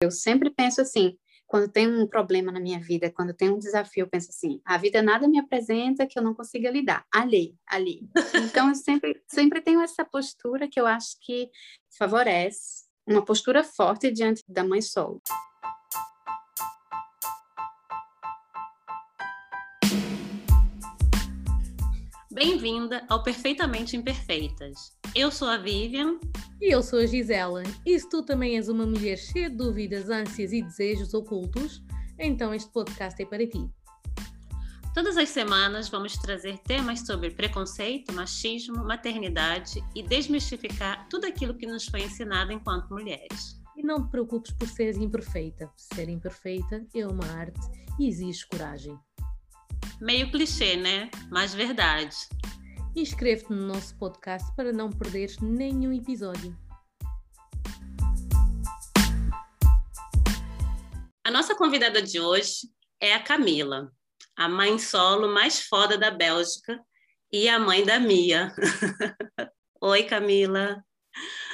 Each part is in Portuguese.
Eu sempre penso assim, quando tem um problema na minha vida, quando tem um desafio, eu penso assim: a vida nada me apresenta que eu não consiga lidar. Ali, ali. Então eu sempre, sempre tenho essa postura que eu acho que favorece uma postura forte diante da mãe solo. Bem-vinda ao Perfeitamente Imperfeitas. Eu sou a Vivian. E eu sou a Gisela. E se tu também és uma mulher cheia de dúvidas, ânsias e desejos ocultos, então este podcast é para ti. Todas as semanas vamos trazer temas sobre preconceito, machismo, maternidade e desmistificar tudo aquilo que nos foi ensinado enquanto mulheres. E não te preocupes por seres imperfeita. Ser imperfeita é uma arte e exige coragem. Meio clichê, né? Mas verdade. Inscreve-te no nosso podcast para não perderes nenhum episódio. A nossa convidada de hoje é a Camila, a mãe solo mais foda da Bélgica e a mãe da Mia. Oi, Camila.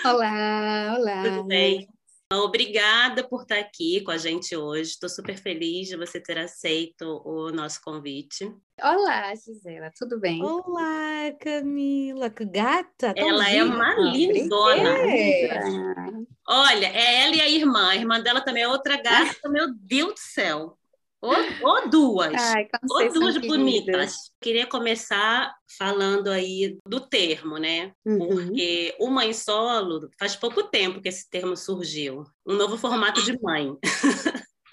Olá, olá. Tudo bem? Obrigada por estar aqui com a gente hoje. Estou super feliz de você ter aceito o nosso convite. Olá, Gisela, tudo bem? Olá, Camila, que gata! Ela é uma lindona. Olha, é ela e a irmã. A irmã dela também é outra gata. Meu Deus do céu! Ou, ou duas. Ai, ou duas bonitas. Queria começar falando aí do termo, né? Uhum. Porque o mãe solo faz pouco tempo que esse termo surgiu. Um novo formato de mãe.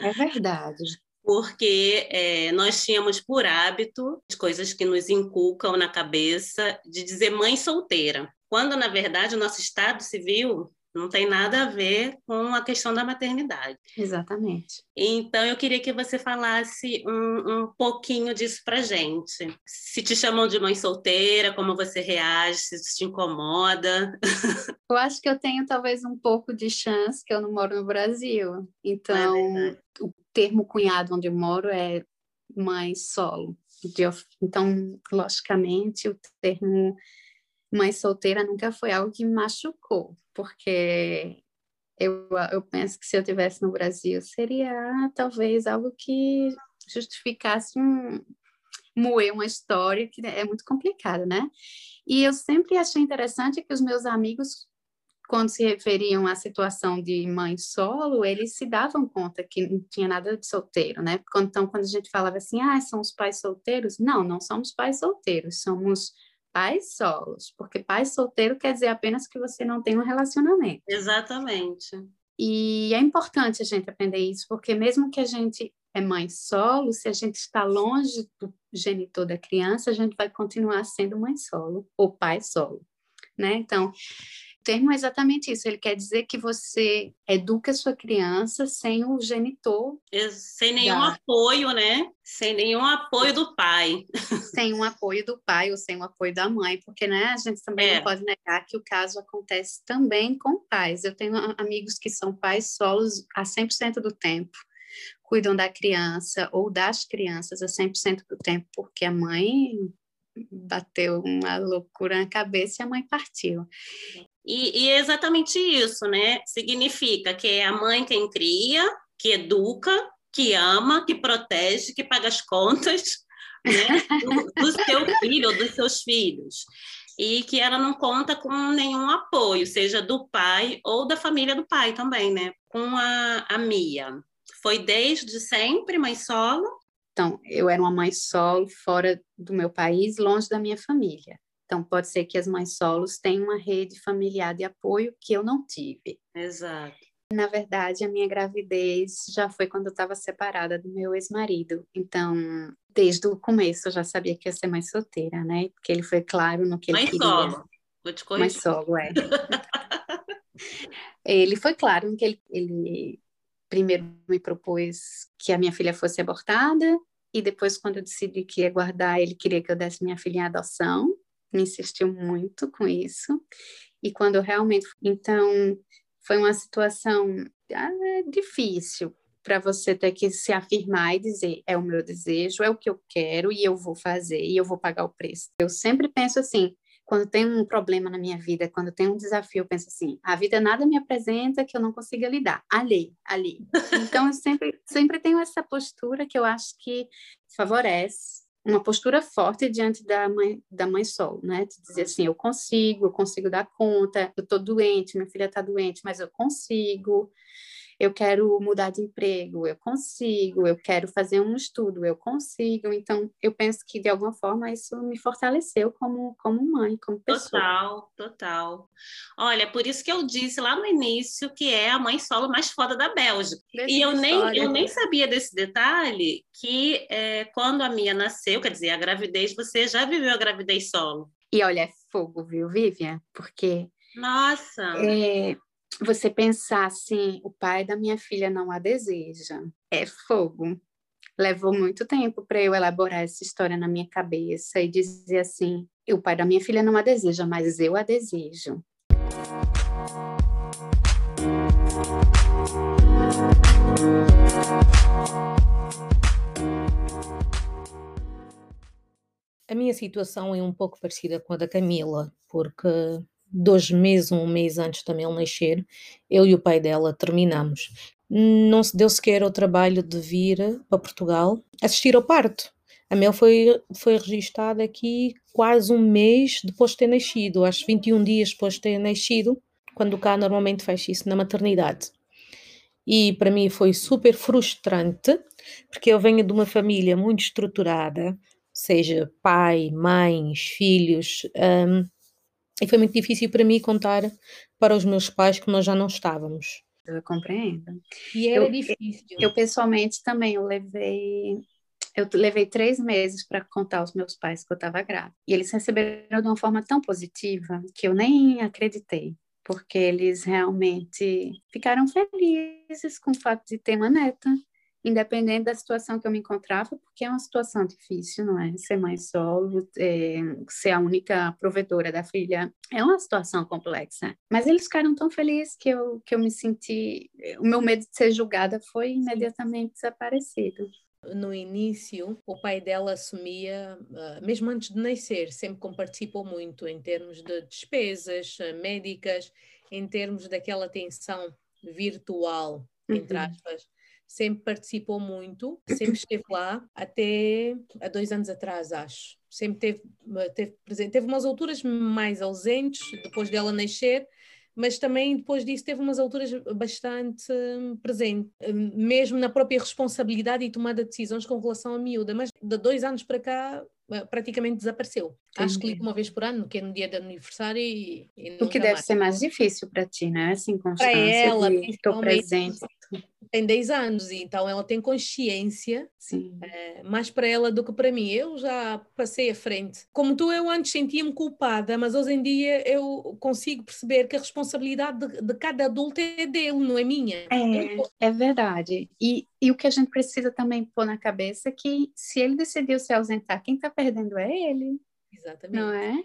É verdade. Porque é, nós tínhamos por hábito as coisas que nos inculcam na cabeça de dizer mãe solteira. Quando, na verdade, o nosso Estado civil não tem nada a ver com a questão da maternidade. Exatamente. Então, eu queria que você falasse um, um pouquinho disso para gente. Se te chamam de mãe solteira, como você reage, se isso te incomoda. Eu acho que eu tenho talvez um pouco de chance, que eu não moro no Brasil. Então, é o termo cunhado onde eu moro é mãe solo. Então, logicamente, o termo mãe solteira nunca foi algo que me machucou porque eu, eu penso que se eu tivesse no Brasil seria talvez algo que justificasse um, moer uma história que é muito complicada, né? E eu sempre achei interessante que os meus amigos, quando se referiam à situação de mãe solo, eles se davam conta que não tinha nada de solteiro, né? Então, quando a gente falava assim, ah, são os pais solteiros, não, não somos pais solteiros, somos pais solos, porque pai solteiro quer dizer apenas que você não tem um relacionamento. Exatamente. E é importante a gente aprender isso, porque mesmo que a gente é mãe solo, se a gente está longe do genitor da criança, a gente vai continuar sendo mãe solo ou pai solo, né? Então, termo é exatamente isso. Ele quer dizer que você educa a sua criança sem o genitor. Sem nenhum da... apoio, né? Sem nenhum apoio do pai. Sem um apoio do pai ou sem o apoio da mãe, porque né, a gente também é. não pode negar que o caso acontece também com pais. Eu tenho amigos que são pais solos a 100% do tempo cuidam da criança ou das crianças a 100% do tempo, porque a mãe bateu uma loucura na cabeça e a mãe partiu. E, e, é exatamente isso, né? Significa que é a mãe quem cria, que educa, que ama, que protege, que paga as contas né? do, do seu filho ou dos seus filhos. E que ela não conta com nenhum apoio, seja do pai ou da família do pai também, né? Com a, a Mia. Foi desde sempre mãe solo? Então, eu era uma mãe solo fora do meu país, longe da minha família. Então, pode ser que as mães solos tenham uma rede familiar de apoio que eu não tive. Exato. Na verdade, a minha gravidez já foi quando eu estava separada do meu ex-marido. Então, desde o começo eu já sabia que ia ser mãe solteira, né? Porque ele foi claro no que mãe ele queria. Solo. Vou te corrigir. Mãe solo, é. ele foi claro no que ele, ele primeiro me propôs que a minha filha fosse abortada e depois quando eu decidi que ia guardar, ele queria que eu desse minha filha em adoção me insistiu muito com isso. E quando realmente. Então, foi uma situação ah, difícil para você ter que se afirmar e dizer: é o meu desejo, é o que eu quero e eu vou fazer e eu vou pagar o preço. Eu sempre penso assim: quando tem um problema na minha vida, quando tem um desafio, eu penso assim: a vida nada me apresenta que eu não consiga lidar. Ali, ali. Então, eu sempre, sempre tenho essa postura que eu acho que favorece uma postura forte diante da mãe da mãe sol, né? De dizer assim, eu consigo, eu consigo dar conta, eu tô doente, minha filha tá doente, mas eu consigo eu quero mudar de emprego, eu consigo, eu quero fazer um estudo, eu consigo. Então, eu penso que de alguma forma isso me fortaleceu como, como mãe, como pessoa. Total, total. Olha, por isso que eu disse lá no início que é a mãe solo mais foda da Bélgica. e eu nem, eu nem sabia desse detalhe que é, quando a minha nasceu, quer dizer, a gravidez, você já viveu a gravidez solo. E olha, é fogo, viu, Vivian? Porque. Nossa! É, você pensar assim, o pai da minha filha não a deseja, é fogo. Levou muito tempo para eu elaborar essa história na minha cabeça e dizer assim: o pai da minha filha não a deseja, mas eu a desejo. A minha situação é um pouco parecida com a da Camila, porque dois meses, um mês antes também ele nascer, eu e o pai dela terminamos. Não se deu sequer o trabalho de vir para Portugal assistir ao parto. A Mel foi, foi registada aqui quase um mês depois de ter nascido, acho 21 dias depois de ter nascido, quando cá normalmente faz isso na maternidade. E para mim foi super frustrante, porque eu venho de uma família muito estruturada, seja pai, mães, filhos, um, e foi muito difícil para mim contar para os meus pais que nós já não estávamos. Eu compreendo. E era eu, difícil. Eu, pessoalmente também, eu levei eu levei três meses para contar aos meus pais que eu estava grávida. E eles receberam de uma forma tão positiva que eu nem acreditei, porque eles realmente ficaram felizes com o fato de ter uma neta independente da situação que eu me encontrava, porque é uma situação difícil, não é? Ser mãe solo, é, ser a única provedora da filha, é uma situação complexa. Mas eles ficaram tão felizes que eu, que eu me senti. O meu medo de ser julgada foi imediatamente desaparecido. No início, o pai dela assumia, ah, mesmo antes de nascer, sempre comparticipou muito em termos de despesas ah, médicas, em termos daquela atenção virtual, entre uhum. Sempre participou muito, sempre esteve lá, até há dois anos atrás, acho. Sempre teve, teve presente. Teve umas alturas mais ausentes, depois dela nascer, mas também depois disso teve umas alturas bastante hum, presente, hum, mesmo na própria responsabilidade e tomada de decisões com relação à miúda. Mas de dois anos para cá eh, praticamente desapareceu. Entendi. Acho que ligo uma vez por ano, que é no dia do aniversário e, e O que deve mais. ser mais difícil para ti, né? Assim, constância para ela, estou presente tem 10 anos, então ela tem consciência é, mais para ela do que para mim. Eu já passei à frente. Como tu, eu antes sentia-me culpada, mas hoje em dia eu consigo perceber que a responsabilidade de, de cada adulto é dele, não é minha. É, é verdade. E, e o que a gente precisa também pôr na cabeça é que se ele decidiu se ausentar, quem está perdendo é ele. Exatamente. Não é?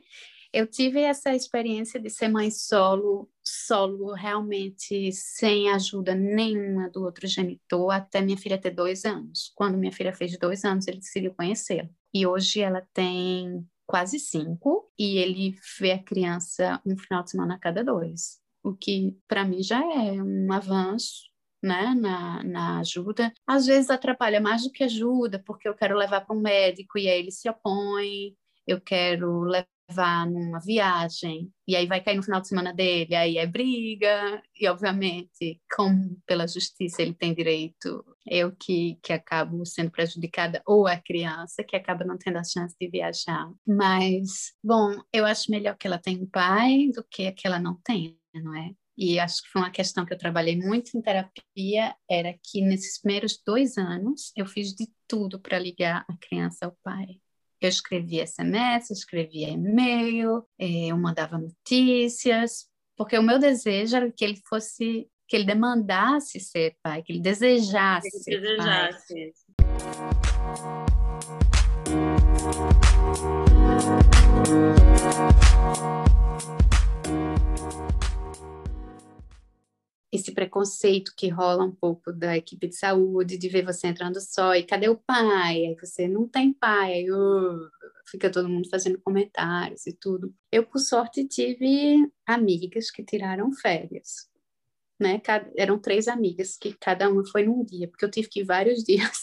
Eu tive essa experiência de ser mãe solo, solo realmente sem ajuda nenhuma do outro genitor até minha filha ter dois anos. Quando minha filha fez dois anos, ele decidiu conhecê-la. E hoje ela tem quase cinco e ele vê a criança um final de semana a cada dois, o que para mim já é um avanço né, na, na ajuda. Às vezes atrapalha mais do que ajuda, porque eu quero levar para um médico e aí ele se opõe, eu quero levar levar numa viagem, e aí vai cair no final de semana dele, aí é briga, e obviamente, como pela justiça ele tem direito, eu que, que acabo sendo prejudicada, ou a criança que acaba não tendo a chance de viajar. Mas, bom, eu acho melhor que ela tenha um pai do que que ela não tenha, não é? E acho que foi uma questão que eu trabalhei muito em terapia, era que nesses primeiros dois anos eu fiz de tudo para ligar a criança ao pai eu escrevia SMS, escrevia e-mail, eh, eu mandava notícias, porque o meu desejo era que ele fosse, que ele demandasse ser pai, que ele desejasse ele ser desejasse. pai. Esse preconceito que rola um pouco da equipe de saúde, de ver você entrando só, e cadê o pai? Aí você não tem pai, aí, fica todo mundo fazendo comentários e tudo. Eu, por sorte, tive amigas que tiraram férias. Né? Eram três amigas que cada uma foi num dia, porque eu tive que ir vários dias.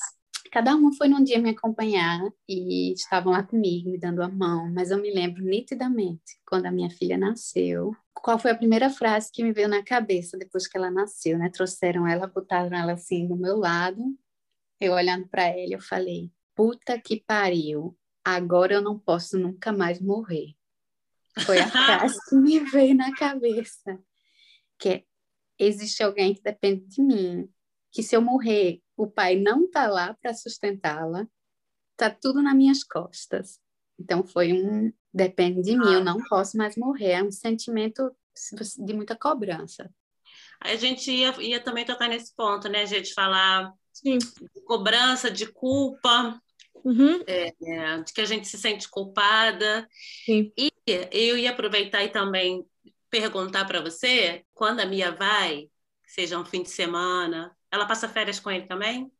Cada uma foi num dia me acompanhar e estavam lá comigo, me dando a mão, mas eu me lembro nitidamente quando a minha filha nasceu. Qual foi a primeira frase que me veio na cabeça depois que ela nasceu, né? Trouxeram ela, botaram ela assim do meu lado. Eu olhando para ela, eu falei: "Puta que pariu, agora eu não posso nunca mais morrer". Foi a frase que me veio na cabeça. Que é, existe alguém que depende de mim, que se eu morrer, o pai não está lá para sustentá-la, está tudo nas minhas costas. Então foi um depende de mim, eu não posso mais morrer, é um sentimento de muita cobrança. A gente ia, ia também tocar nesse ponto, né, a gente falar Sim. de cobrança, de culpa, uhum. é, é, de que a gente se sente culpada. Sim. E eu ia aproveitar e também perguntar para você, quando a Mia vai, seja um fim de semana, ela passa férias com ele também?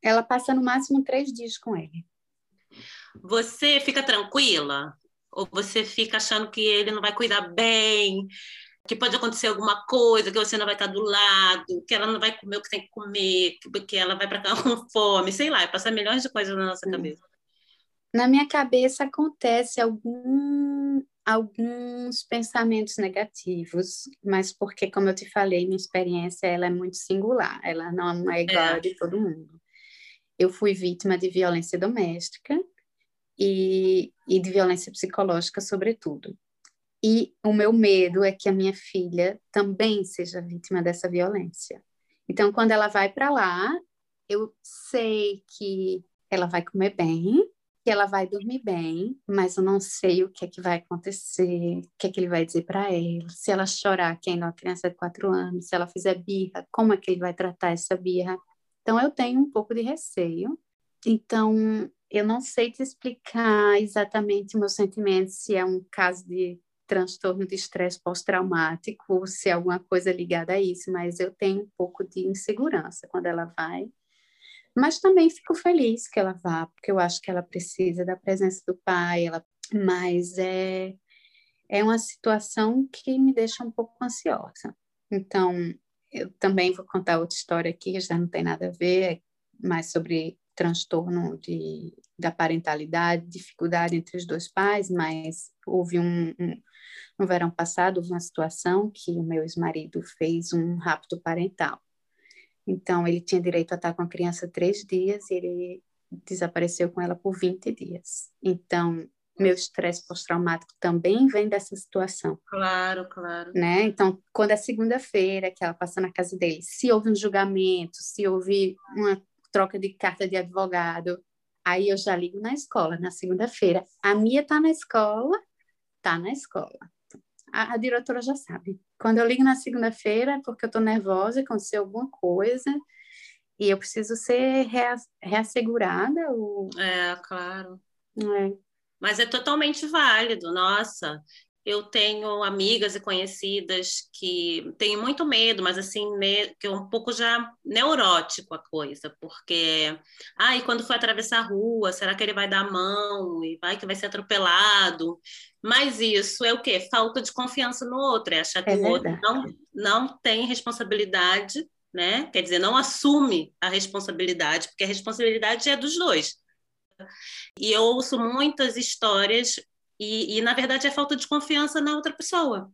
Ela passa no máximo três dias com ele. Você fica tranquila? Ou você fica achando que ele não vai cuidar bem? Que pode acontecer alguma coisa, que você não vai estar do lado, que ela não vai comer o que tem que comer, que ela vai para cá com fome, sei lá, passa milhões de coisas na nossa cabeça. Na minha cabeça acontece algum alguns pensamentos negativos, mas porque, como eu te falei, minha experiência ela é muito singular, ela não é igual é. a de todo mundo. Eu fui vítima de violência doméstica e, e de violência psicológica, sobretudo. E o meu medo é que a minha filha também seja vítima dessa violência. Então, quando ela vai para lá, eu sei que ela vai comer bem, que ela vai dormir bem, mas eu não sei o que é que vai acontecer, o que é que ele vai dizer para ela, se ela chorar, que ainda é uma criança de quatro anos, se ela fizer birra, como é que ele vai tratar essa birra. Então eu tenho um pouco de receio. Então eu não sei te explicar exatamente meus sentimentos, se é um caso de transtorno de estresse pós-traumático, se é alguma coisa ligada a isso, mas eu tenho um pouco de insegurança quando ela vai mas também fico feliz que ela vá, porque eu acho que ela precisa da presença do pai, ela... mas é, é uma situação que me deixa um pouco ansiosa. Então, eu também vou contar outra história aqui, já não tem nada a ver, é mais sobre transtorno de, da parentalidade, dificuldade entre os dois pais, mas houve um, um no verão passado, houve uma situação que o meu ex-marido fez um rapto parental. Então, ele tinha direito a estar com a criança três dias e ele desapareceu com ela por 20 dias. Então, meu estresse pós-traumático também vem dessa situação. Claro, claro. Né? Então, quando é segunda-feira que ela passa na casa dele, se houve um julgamento, se houve uma troca de carta de advogado, aí eu já ligo na escola, na segunda-feira. A Mia tá na escola, tá na escola a, a diretora já sabe. Quando eu ligo na segunda-feira, porque eu estou nervosa, aconteceu alguma coisa, e eu preciso ser reassegurada. Ou... É, claro. É. Mas é totalmente válido, nossa. Eu tenho amigas e conhecidas que têm muito medo, mas assim, que é um pouco já neurótico a coisa, porque, ah, e quando for atravessar a rua, será que ele vai dar a mão e vai que vai ser atropelado? Mas isso é o quê? Falta de confiança no outro, é achar que é o outro não, não tem responsabilidade, né? Quer dizer, não assume a responsabilidade, porque a responsabilidade é dos dois. E eu ouço muitas histórias e, e, na verdade, é falta de confiança na outra pessoa.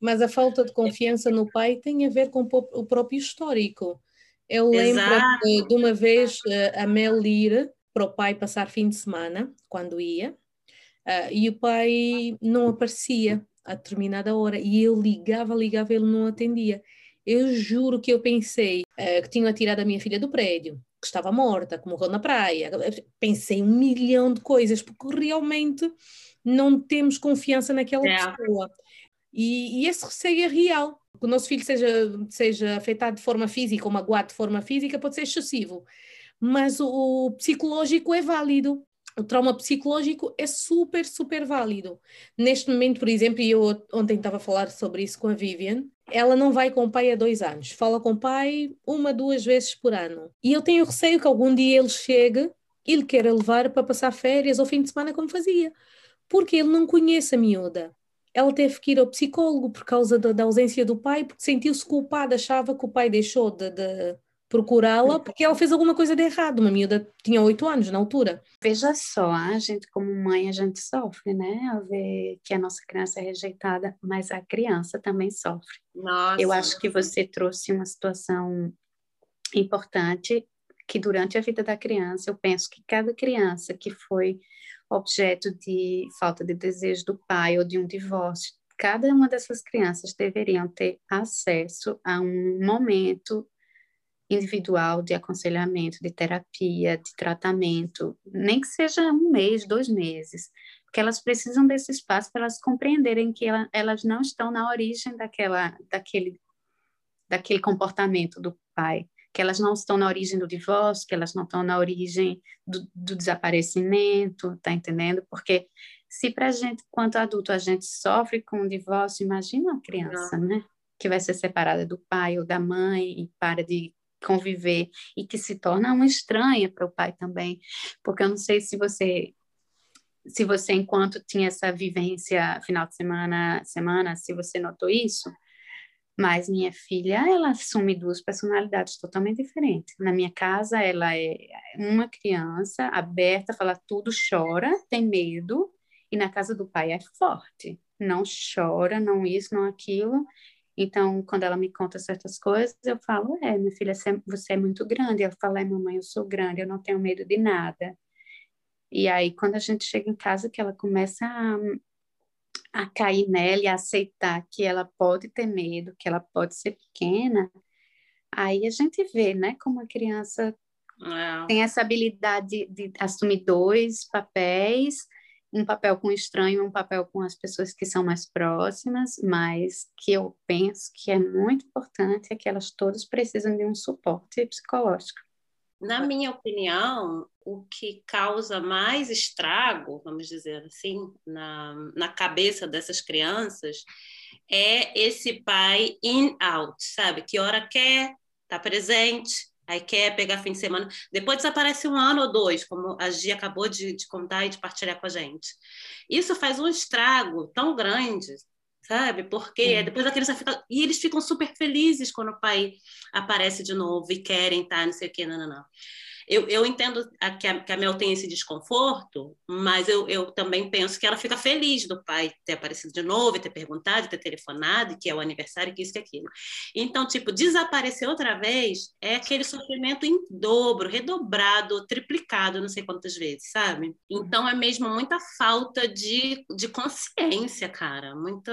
Mas a falta de confiança no pai tem a ver com o próprio histórico. Eu lembro de, de uma vez eh, a Mel ir para o pai passar fim de semana, quando ia, uh, e o pai não aparecia a determinada hora, e eu ligava, ligava, ele não atendia. Eu juro que eu pensei uh, que tinham tirado a minha filha do prédio, que estava morta, que morreu na praia. Pensei um milhão de coisas, porque realmente não temos confiança naquela é. pessoa. E, e, esse receio é real. Que o nosso filho seja, seja afetado de forma física ou magoado de forma física pode ser excessivo. Mas o, o psicológico é válido. O trauma psicológico é super, super válido. Neste momento, por exemplo, e eu ontem estava a falar sobre isso com a Vivian, ela não vai com o pai há dois anos. Fala com o pai uma, duas vezes por ano. E eu tenho receio que algum dia ele chegue ele quer levar para passar férias ou fim de semana como fazia, porque ele não conhece a miúda. Ela teve que ir ao psicólogo por causa da, da ausência do pai, porque sentiu-se culpada, achava que o pai deixou de, de procurá-la porque ela fez alguma coisa de errado. Uma miúda tinha oito anos na altura. Veja só, a gente como mãe a gente sofre, né? Ao ver que a nossa criança é rejeitada, mas a criança também sofre. Nossa. Eu acho que você trouxe uma situação importante que durante a vida da criança, eu penso que cada criança que foi objeto de falta de desejo do pai ou de um divórcio, cada uma dessas crianças deveriam ter acesso a um momento individual de aconselhamento, de terapia, de tratamento, nem que seja um mês, dois meses, porque elas precisam desse espaço para elas compreenderem que ela, elas não estão na origem daquela, daquele, daquele comportamento do pai, que elas não estão na origem do divórcio, que elas não estão na origem do, do desaparecimento, tá entendendo? Porque se para a gente, quanto adulto, a gente sofre com o divórcio, imagina uma criança, não. né? Que vai ser separada do pai ou da mãe e para de conviver e que se torna uma estranha para o pai também, porque eu não sei se você se você enquanto tinha essa vivência final de semana semana se você notou isso mas minha filha ela assume duas personalidades totalmente diferentes na minha casa ela é uma criança aberta fala tudo chora tem medo e na casa do pai é forte não chora não isso não aquilo então, quando ela me conta certas coisas, eu falo: É, minha filha, você é muito grande. Ela fala: É, mamãe, eu sou grande, eu não tenho medo de nada. E aí, quando a gente chega em casa, que ela começa a, a cair nela e a aceitar que ela pode ter medo, que ela pode ser pequena, aí a gente vê, né, como a criança é. tem essa habilidade de, de assumir dois papéis um papel com o estranho, um papel com as pessoas que são mais próximas, mas que eu penso que é muito importante é que elas todas precisam de um suporte psicológico. Na minha opinião, o que causa mais estrago, vamos dizer assim, na, na cabeça dessas crianças é esse pai in-out, sabe? Que hora quer, tá presente, aí quer pegar fim de semana, depois desaparece um ano ou dois, como a Gia acabou de, de contar e de partilhar com a gente. Isso faz um estrago tão grande, sabe? Porque depois a criança fica. E eles ficam super felizes quando o pai aparece de novo e querem, tá? Não sei o quê, não, não, não. Eu, eu entendo a, que, a, que a Mel tem esse desconforto, mas eu, eu também penso que ela fica feliz do pai ter aparecido de novo, ter perguntado, ter telefonado, que é o aniversário, que isso e aquilo. Então, tipo, desaparecer outra vez é aquele sofrimento em dobro, redobrado, triplicado, não sei quantas vezes, sabe? Então, é mesmo muita falta de, de consciência, cara. Muita.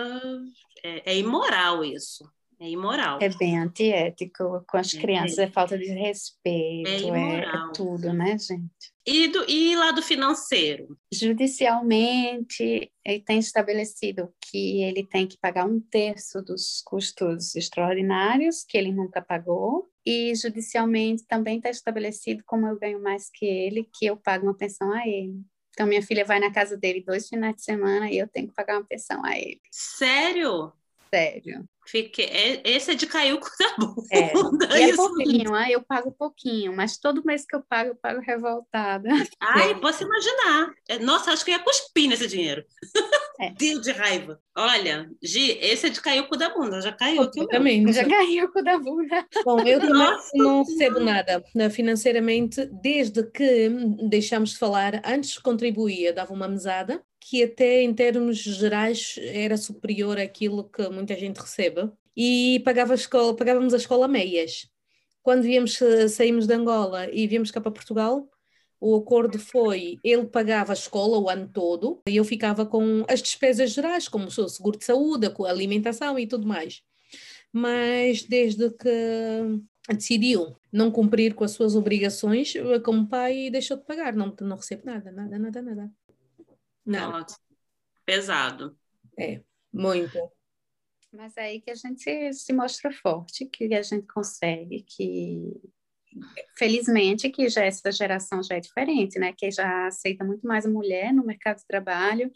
É, é imoral isso. É imoral. É bem antiético com as é crianças, é, é falta de respeito, é, é, tudo, né, gente? E, do, e lado financeiro? Judicialmente, ele tem estabelecido que ele tem que pagar um terço dos custos extraordinários, que ele nunca pagou, e judicialmente também está estabelecido, como eu ganho mais que ele, que eu pago uma pensão a ele. Então, minha filha vai na casa dele dois finais de semana e eu tenho que pagar uma pensão a ele. Sério? Sério. Fiquei, é, esse é de cair o cu da bunda. É, é pouquinho, ah, eu pago pouquinho, mas todo mês que eu pago, eu pago revoltada. Ai, é. posso imaginar. É, nossa, acho que eu ia cuspir nesse dinheiro. É. Deus de raiva. Olha, Gi, esse é de cair o cu da bunda, já caiu aqui também. Já caiu o cu da bunda. Bom, eu também não recebo nada né, financeiramente, desde que deixamos de falar, antes contribuía, dava uma mesada, que até em termos gerais era superior àquilo que muita gente recebe e pagava a escola, pagávamos a escola meias. Quando viemos, saímos de Angola e viemos cá para Portugal, o acordo foi, ele pagava a escola o ano todo e eu ficava com as despesas gerais, como o seguro de saúde, a alimentação e tudo mais. Mas desde que decidiu não cumprir com as suas obrigações, como pai deixou de pagar, não, não recebo nada, nada, nada, nada. Nossa, pesado. É, muito. Mas é aí que a gente se mostra forte, que a gente consegue, que felizmente que já essa geração já é diferente, né? Que já aceita muito mais a mulher no mercado de trabalho,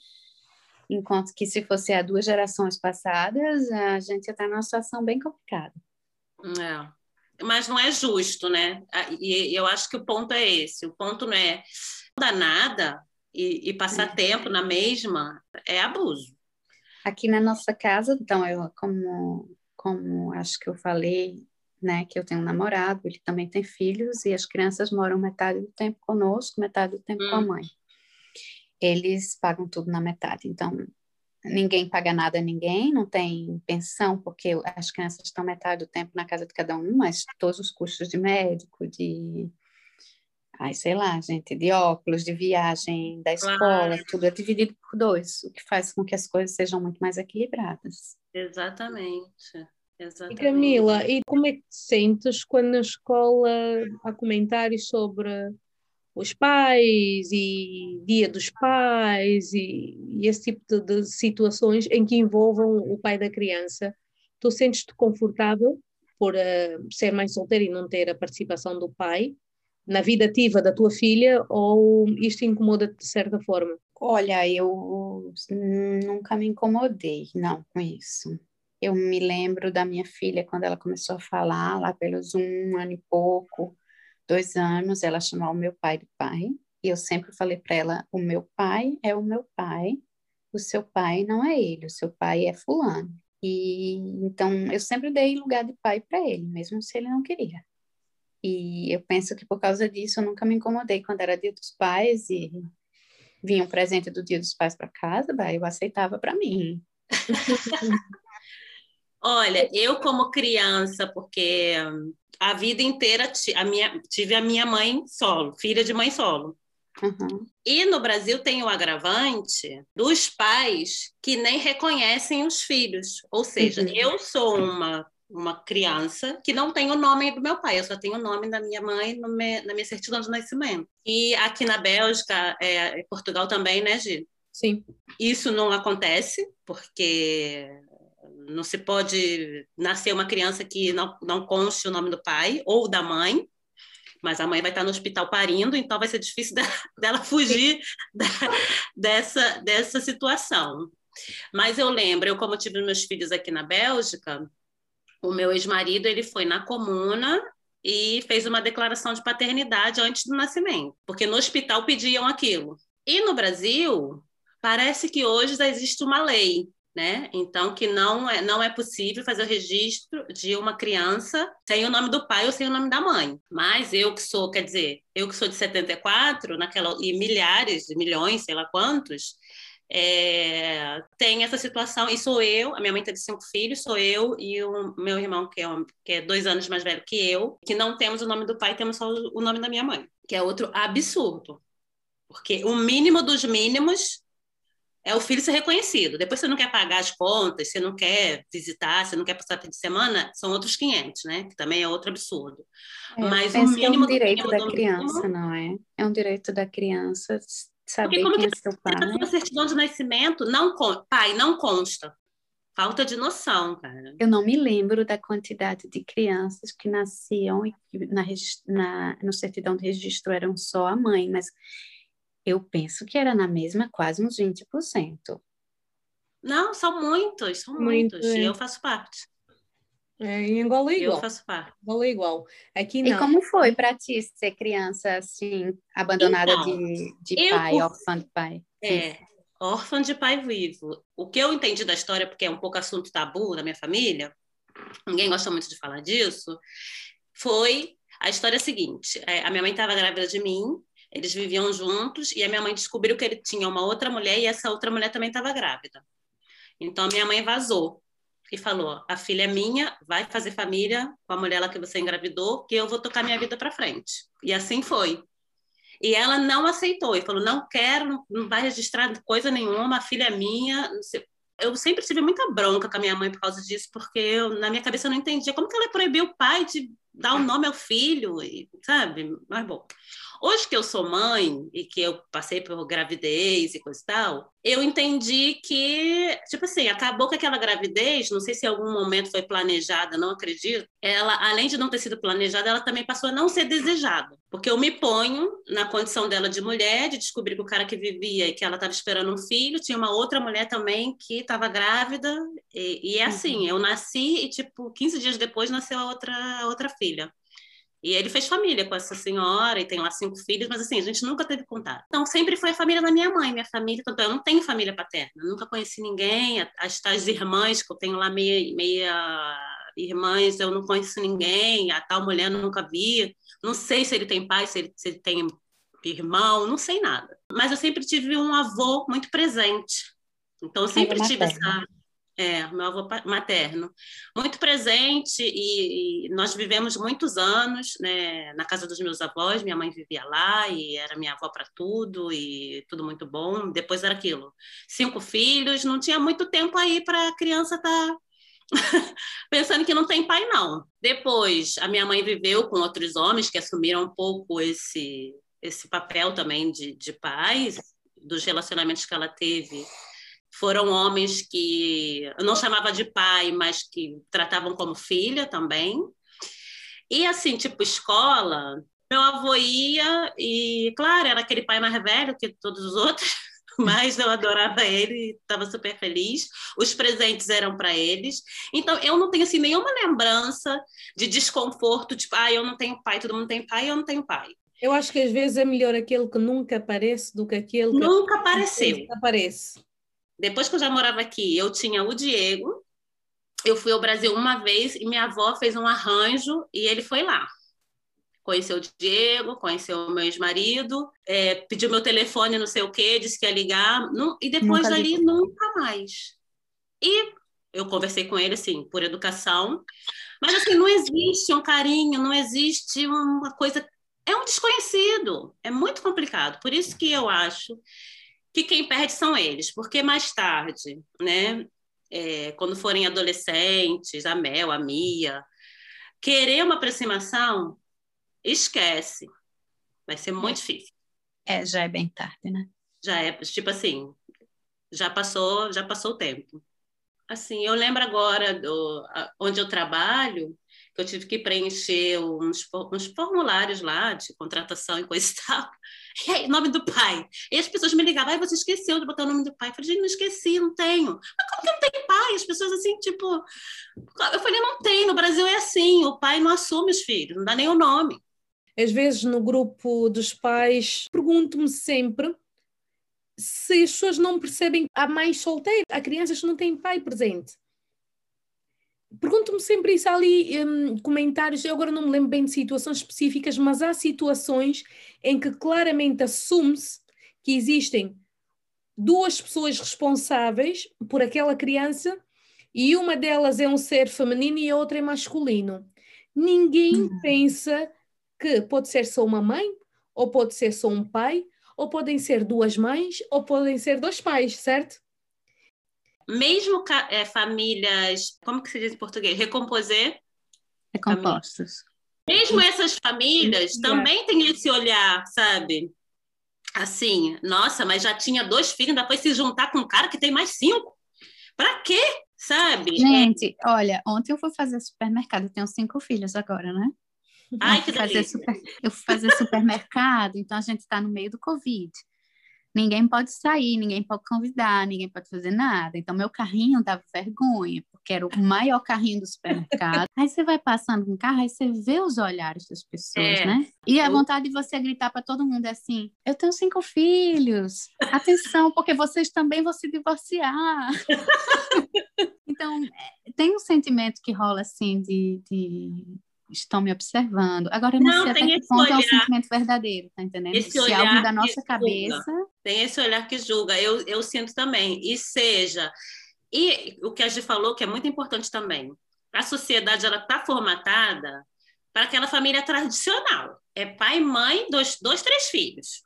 enquanto que se fosse há duas gerações passadas, a gente está numa situação bem complicada. É. mas não é justo, né? E eu acho que o ponto é esse. O ponto não é dar nada e, e passar é. tempo na mesma, é abuso. Aqui na nossa casa, então, eu, como, como acho que eu falei, né, que eu tenho um namorado, ele também tem filhos, e as crianças moram metade do tempo conosco, metade do tempo hum. com a hum. mãe. Eles pagam tudo na metade, então ninguém paga nada a ninguém, não tem pensão, porque as crianças estão metade do tempo na casa de cada um, mas todos os custos de médico, de. Ai, sei lá, gente, de óculos, de viagem, da escola, ah. tudo é dividido por dois, o que faz com que as coisas sejam muito mais equilibradas. Exatamente. Exatamente. E Camila, e como é que te sentes quando na escola há comentários sobre os pais e dia dos pais e, e esse tipo de, de, situações em que envolvam o pai da criança, tu sentes-te confortável por uh, ser mãe solteira e não ter a participação do pai na vida ativa da tua filha ou isto incomoda-te de certa forma? Olha, eu nunca me incomodei, não, com isso. Eu me lembro da minha filha quando ela começou a falar, lá pelos um ano e pouco, dois anos, ela chamou o meu pai de pai. E eu sempre falei para ela: o meu pai é o meu pai, o seu pai não é ele, o seu pai é Fulano. E então eu sempre dei lugar de pai para ele, mesmo se ele não queria. E eu penso que por causa disso eu nunca me incomodei quando era dia dos pais e vinha um presente do dia dos pais para casa, eu aceitava para mim. Olha, eu como criança, porque a vida inteira a minha, tive a minha mãe solo, filha de mãe solo. Uhum. E no Brasil tem o agravante dos pais que nem reconhecem os filhos. Ou seja, uhum. eu sou uma, uma criança que não tem o nome do meu pai, eu só tenho o nome da minha mãe me, na minha certidão de nascimento. E aqui na Bélgica, é, Portugal também, né, Gi? Sim. Isso não acontece, porque não se pode nascer uma criança que não, não conste o nome do pai ou da mãe, mas a mãe vai estar no hospital parindo, então vai ser difícil dela, dela fugir da, dessa, dessa situação. Mas eu lembro, eu como tive meus filhos aqui na Bélgica, o meu ex-marido ele foi na comuna e fez uma declaração de paternidade antes do nascimento, porque no hospital pediam aquilo. E no Brasil, parece que hoje já existe uma lei né? Então, que não é, não é possível fazer o registro de uma criança sem o nome do pai ou sem o nome da mãe. Mas eu que sou, quer dizer, eu que sou de 74, naquela, e milhares, milhões, sei lá quantos, é, tem essa situação, e sou eu, a minha mãe teve cinco filhos, sou eu e o meu irmão, que é, um, que é dois anos mais velho que eu, que não temos o nome do pai, temos só o nome da minha mãe, que é outro absurdo. Porque o mínimo dos mínimos é o filho ser reconhecido. Depois você não quer pagar as contas, você não quer visitar, você não quer passar fim de semana, são outros 500, né? Que também é outro absurdo. É, Mas o mínimo é um direito da criança, mínimo... não é? É um direito da criança saber quem é seu pai. A certidão de nascimento não pai não consta. Falta de noção, cara. Eu não me lembro da quantidade de crianças que nasciam e que na, na, no certidão de registro eram só a mãe, mas eu penso que era na mesma quase uns 20%. Não, são muitos, são Muito, muitos. É. E eu faço parte. É, em Angola é igual. Eu faço parte. Angola é igual. Aqui não. E como foi para ti ser criança assim, abandonada então, de, de pai, eu, órfã de pai? É, órfã de pai vivo. O que eu entendi da história, porque é um pouco assunto tabu na minha família, ninguém gosta muito de falar disso, foi a história seguinte: é, a minha mãe estava grávida de mim, eles viviam juntos e a minha mãe descobriu que ele tinha uma outra mulher e essa outra mulher também estava grávida. Então a minha mãe vazou e falou: "A filha é minha, vai fazer família com a mulher lá que você engravidou, que eu vou tocar minha vida para frente". E assim foi. E ela não aceitou e falou: "Não quero, não vai registrar coisa nenhuma, a filha é minha". Eu sempre tive muita bronca com a minha mãe por causa disso, porque eu, na minha cabeça eu não entendia como que ela proibiu o pai de dar o um nome ao filho, e, sabe? Mas bom. Hoje que eu sou mãe e que eu passei por gravidez e coisa e tal, eu entendi que, tipo assim, acabou com aquela gravidez, não sei se em algum momento foi planejada, não acredito. Ela, além de não ter sido planejada, ela também passou a não ser desejada. Porque eu me ponho na condição dela de mulher, de descobrir que o cara que vivia e que ela estava esperando um filho, tinha uma outra mulher também que estava grávida E, e é assim, uhum. eu nasci e, tipo, 15 dias depois nasceu a outra, a outra filha. E ele fez família com essa senhora e tem lá cinco filhos, mas assim, a gente nunca teve contato. Então, sempre foi a família da minha mãe, minha família. Tanto eu não tenho família paterna, nunca conheci ninguém. As tais irmãs que eu tenho lá, meia, meia irmãs, eu não conheço ninguém. A tal mulher eu nunca vi. Não sei se ele tem pai, se ele, se ele tem irmão, não sei nada. Mas eu sempre tive um avô muito presente. Então, eu sempre tive essa é, meu avô materno. Muito presente e, e, nós vivemos muitos anos né, na casa dos meus avós. Minha mãe vivia lá e era minha avó para tudo e tudo muito bom. Depois era aquilo: cinco filhos, não tinha muito tempo aí para a criança estar. Tá pensando que não tem pai, não. Depois, a minha mãe viveu com outros homens que assumiram um pouco esse, esse papel também de, de pais, dos relacionamentos que ela teve foram homens que eu não chamava de pai, mas que tratavam como filha também. E assim, tipo escola, meu avô ia e, claro, era aquele pai mais velho que todos os outros, mas eu adorava ele, estava super feliz. Os presentes eram para eles. Então, eu não tenho assim nenhuma lembrança de desconforto, tipo, ah, eu não tenho pai, todo mundo tem pai, eu não tenho pai. Eu acho que às vezes é melhor aquele que nunca aparece do que aquele que nunca apareceu. Aparece depois que eu já morava aqui, eu tinha o Diego. Eu fui ao Brasil uma vez e minha avó fez um arranjo e ele foi lá. Conheceu o Diego, conheceu o meu ex-marido, é, pediu meu telefone, não sei o quê, disse que ia ligar, não, e depois nunca dali nunca mais. E eu conversei com ele, assim, por educação, mas assim, não existe um carinho, não existe uma coisa. É um desconhecido, é muito complicado. Por isso que eu acho que quem perde são eles, porque mais tarde, né, é, quando forem adolescentes, a Mel, a Mia, querer uma aproximação, esquece. Vai ser muito difícil. É, já é bem tarde, né? Já é, tipo assim, já passou, já passou o tempo. Assim, eu lembro agora do onde eu trabalho, que eu tive que preencher uns, uns formulários lá de contratação e coisa e tal. E aí, nome do pai. E as pessoas me ligavam, ai, você esqueceu de botar o nome do pai. Eu falei, gente, não esqueci, não tenho. Mas como que não tem pai? As pessoas assim, tipo. Eu falei, não tem, no Brasil é assim, o pai não assume os filhos, não dá nem o nome. Às vezes, no grupo dos pais, pergunto-me sempre se as pessoas não percebem a mãe solteira, há crianças que não têm pai presente. Pergunto-me sempre isso, ali um, comentários, eu agora não me lembro bem de situações específicas, mas há situações em que claramente assume-se que existem duas pessoas responsáveis por aquela criança e uma delas é um ser feminino e a outra é masculino. Ninguém uhum. pensa que pode ser só uma mãe, ou pode ser só um pai, ou podem ser duas mães, ou podem ser dois pais, certo? Mesmo é, famílias, como que se diz em português? Recomposer? Recompostas. Mesmo essas famílias também têm esse olhar, sabe? Assim, nossa, mas já tinha dois filhos, ainda foi se juntar com um cara que tem mais cinco. Pra quê? Sabe? Gente, é... olha, ontem eu fui fazer supermercado, eu tenho cinco filhos agora, né? Ai, que fazer super... Eu fui fazer supermercado, então a gente está no meio do Covid ninguém pode sair, ninguém pode convidar, ninguém pode fazer nada. Então, meu carrinho dava vergonha, porque era o maior carrinho do supermercado. aí você vai passando com o carro, aí você vê os olhares das pessoas, é. né? E a vontade de você gritar para todo mundo é assim: eu tenho cinco filhos, atenção, porque vocês também vão se divorciar. então, é, tem um sentimento que rola assim de, de estão me observando. Agora, eu não, não sei até que ponto olhar, é o sentimento verdadeiro, tá entendendo? Esse Se olhar algo da nossa cabeça. Julga. Tem esse olhar que julga, eu, eu sinto também. E seja. E o que a gente falou, que é muito importante também, a sociedade ela está formatada para aquela família tradicional. É pai, mãe, dois, dois três filhos.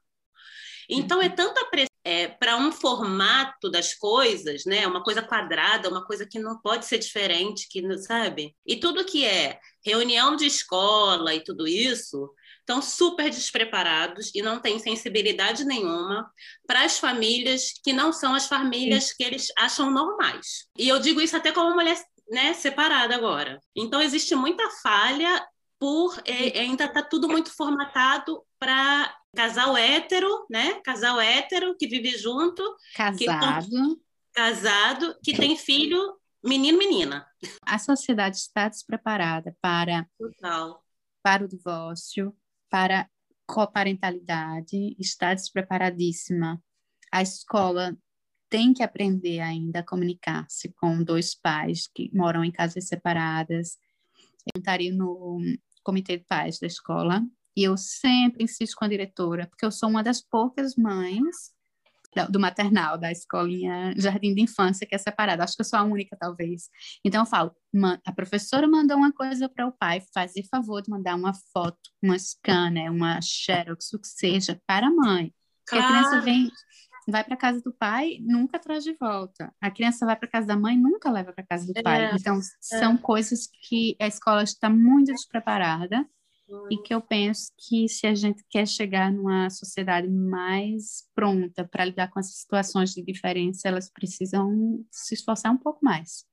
Então, é tanta pressão é, para um formato das coisas, né? Uma coisa quadrada, uma coisa que não pode ser diferente, que não sabe. E tudo que é reunião de escola e tudo isso estão super despreparados e não têm sensibilidade nenhuma para as famílias que não são as famílias Sim. que eles acham normais. E eu digo isso até como mulher né, separada agora. Então existe muita falha por é, ainda está tudo muito formatado para casal hétero, né? Casal hétero que vive junto, casado, que, casado, que tem filho menino, menina. A sociedade está despreparada para, Total. para o divórcio, para coparentalidade, está despreparadíssima. A escola tem que aprender ainda a comunicar-se com dois pais que moram em casas separadas. Eu estaria no comitê de pais da escola e eu sempre insisto com a diretora, porque eu sou uma das poucas mães do maternal, da escolinha Jardim de Infância, que é separada. Acho que eu sou a única, talvez. Então, eu falo, a professora mandou uma coisa para o pai, fazer favor de mandar uma foto, uma scanner, uma xerox, o que seja, para a mãe. Claro. a criança vem, vai para casa do pai, nunca traz de volta. A criança vai para casa da mãe, nunca leva para casa do é, pai. Então, é. são coisas que a escola está muito despreparada e que eu penso que se a gente quer chegar numa sociedade mais pronta para lidar com essas situações de diferença, elas precisam se esforçar um pouco mais.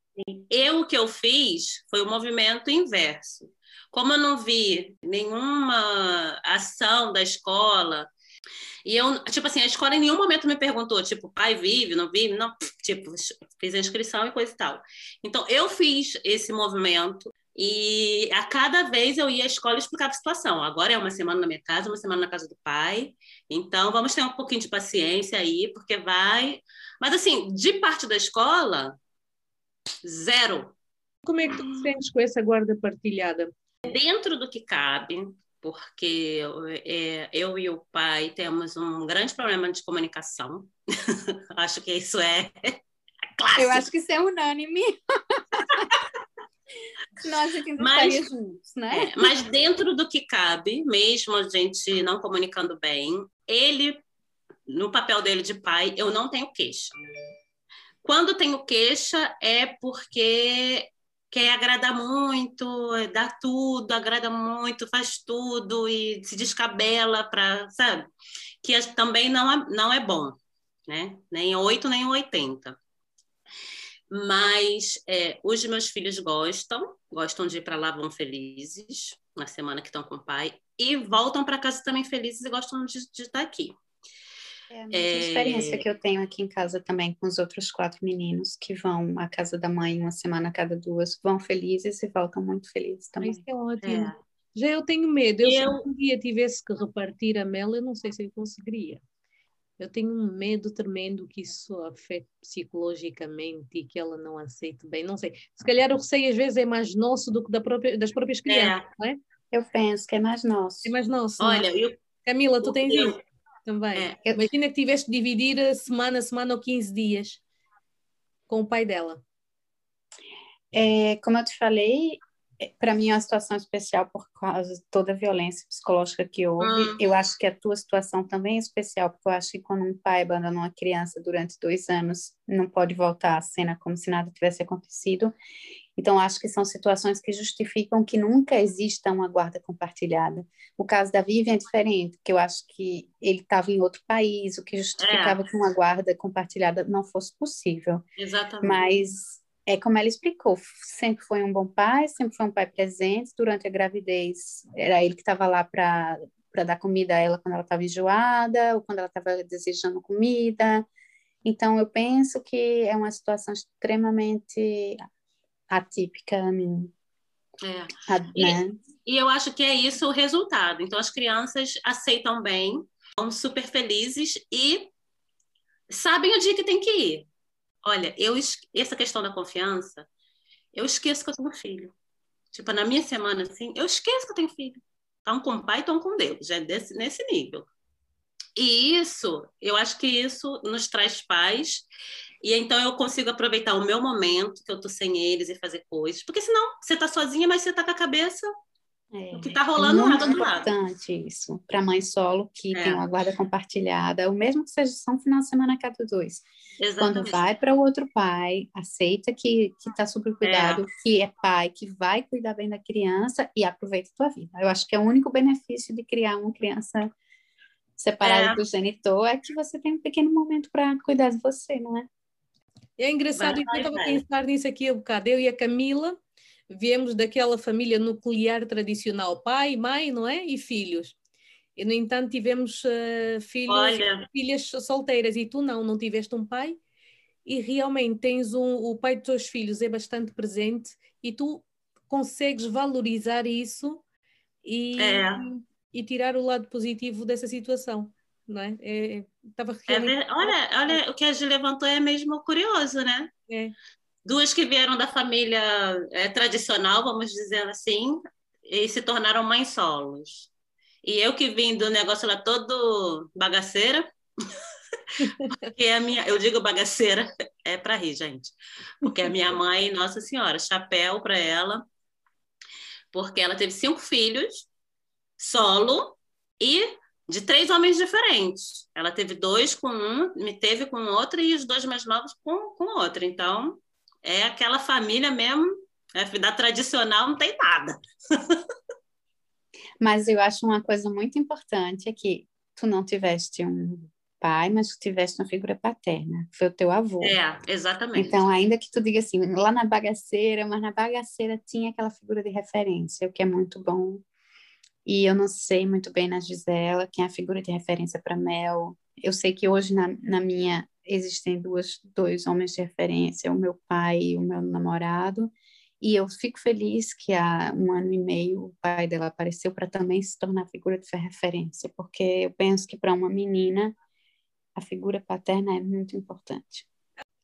Eu o que eu fiz foi o movimento inverso. Como eu não vi nenhuma ação da escola, e eu, tipo assim, a escola em nenhum momento me perguntou, tipo, pai vive, não vive? Não, tipo, fiz a inscrição e coisa e tal. Então, eu fiz esse movimento e a cada vez eu ia à escola e explicava a situação. Agora é uma semana na minha casa, uma semana na casa do pai. Então, vamos ter um pouquinho de paciência aí, porque vai. Mas, assim, de parte da escola, zero. Como é que tu te sentes com essa guarda partilhada? Dentro do que cabe, porque é, eu e o pai temos um grande problema de comunicação. acho que isso é clássico. Eu acho que isso é unânime. Ainda mas, juntos, né? É, mas dentro do que cabe, mesmo a gente não comunicando bem, ele, no papel dele de pai, eu não tenho queixa. Quando tenho queixa é porque quer agradar muito, dá tudo, agrada muito, faz tudo e se descabela para, sabe? Que também não é, não é bom, né? Nem 8 nem 80. Mas é, os meus filhos gostam, gostam de ir para lá, vão felizes, na semana que estão com o pai, e voltam para casa também felizes e gostam de, de estar aqui. É a mesma é... experiência que eu tenho aqui em casa também com os outros quatro meninos que vão à casa da mãe uma semana a cada duas, vão felizes e voltam muito felizes também. Isso é ótimo. É. Já eu tenho medo, eu, eu... se um dia tivesse que repartir a mel, eu não sei se eu conseguiria. Eu tenho um medo tremendo que isso afete psicologicamente e que ela não aceite bem. Não sei. Se calhar o receio às vezes é mais nosso do que da própria, das próprias crianças, é. não é? Eu penso que é mais nosso. É mais nosso. É? Olha, eu... Camila, tu tens eu... isso também. É. Imagina que tiveste que dividir a semana a semana ou 15 dias com o pai dela. É, como eu te falei, para mim é uma situação especial por causa de toda a violência psicológica que houve. Hum. Eu acho que a tua situação também é especial, porque eu acho que quando um pai abandona uma criança durante dois anos, não pode voltar à cena como se nada tivesse acontecido. Então, acho que são situações que justificam que nunca exista uma guarda compartilhada. O caso da Vivian é diferente, porque eu acho que ele estava em outro país, o que justificava é. que uma guarda compartilhada não fosse possível. Exatamente. Mas é como ela explicou, sempre foi um bom pai, sempre foi um pai presente durante a gravidez. Era ele que estava lá para dar comida a ela quando ela estava enjoada ou quando ela estava desejando comida. Então eu penso que é uma situação extremamente atípica, é. né? E, e eu acho que é isso o resultado. Então as crianças aceitam bem, são super felizes e sabem o dia que tem que ir. Olha, eu essa questão da confiança, eu esqueço que eu tenho filho. Tipo, na minha semana, assim, eu esqueço que eu tenho filho. Estão com o pai, estão com Deus, já é nesse nível. E isso, eu acho que isso nos traz paz. E então eu consigo aproveitar o meu momento, que eu tô sem eles, e fazer coisas. Porque senão, você tá sozinha, mas você tá com a cabeça é, o que está rolando é muito importante isso para mãe solo que é. tem uma guarda compartilhada, o mesmo que seja só um final de semana a cada dois. Exatamente. Quando vai para o outro pai, aceita que que está sob cuidado, é. que é pai, que vai cuidar bem da criança e aproveita a tua vida. Eu acho que é o único benefício de criar uma criança separada é. do genitor é que você tem um pequeno momento para cuidar de você, não é? É engraçado, vai, eu estava a pensar nisso aqui a bocado. Eu e a Camila viemos daquela família nuclear tradicional, pai, mãe, não é? E filhos. E, no entanto, tivemos uh, filhos, filhas solteiras e tu não, não tiveste um pai e realmente tens um, o pai dos teus filhos é bastante presente e tu consegues valorizar isso e, é. e tirar o lado positivo dessa situação, não é? é tava é realmente... é, olha, olha, o que a Gi levantou é mesmo curioso, né? É. Duas que vieram da família é, tradicional, vamos dizer assim, e se tornaram mães solos. E eu que vim do negócio lá todo bagaceira, porque a minha, eu digo bagaceira, é para rir, gente. Porque a minha mãe, Nossa Senhora, chapéu para ela, porque ela teve cinco filhos, solo, e de três homens diferentes. Ela teve dois com um, me teve com outro, e os dois mais novos com, com outro. Então, é aquela família mesmo, é, da tradicional não tem nada. Mas eu acho uma coisa muito importante é que tu não tiveste um pai, mas tu tiveste uma figura paterna, foi o teu avô. É, exatamente. Então, ainda que tu diga assim, lá na bagaceira, mas na bagaceira tinha aquela figura de referência, o que é muito bom. E eu não sei muito bem na Gisela quem é a figura de referência para Mel. Eu sei que hoje na, na minha existem duas, dois homens de referência, o meu pai e o meu namorado, e eu fico feliz que há um ano e meio o pai dela apareceu para também se tornar figura de referência, porque eu penso que para uma menina a figura paterna é muito importante.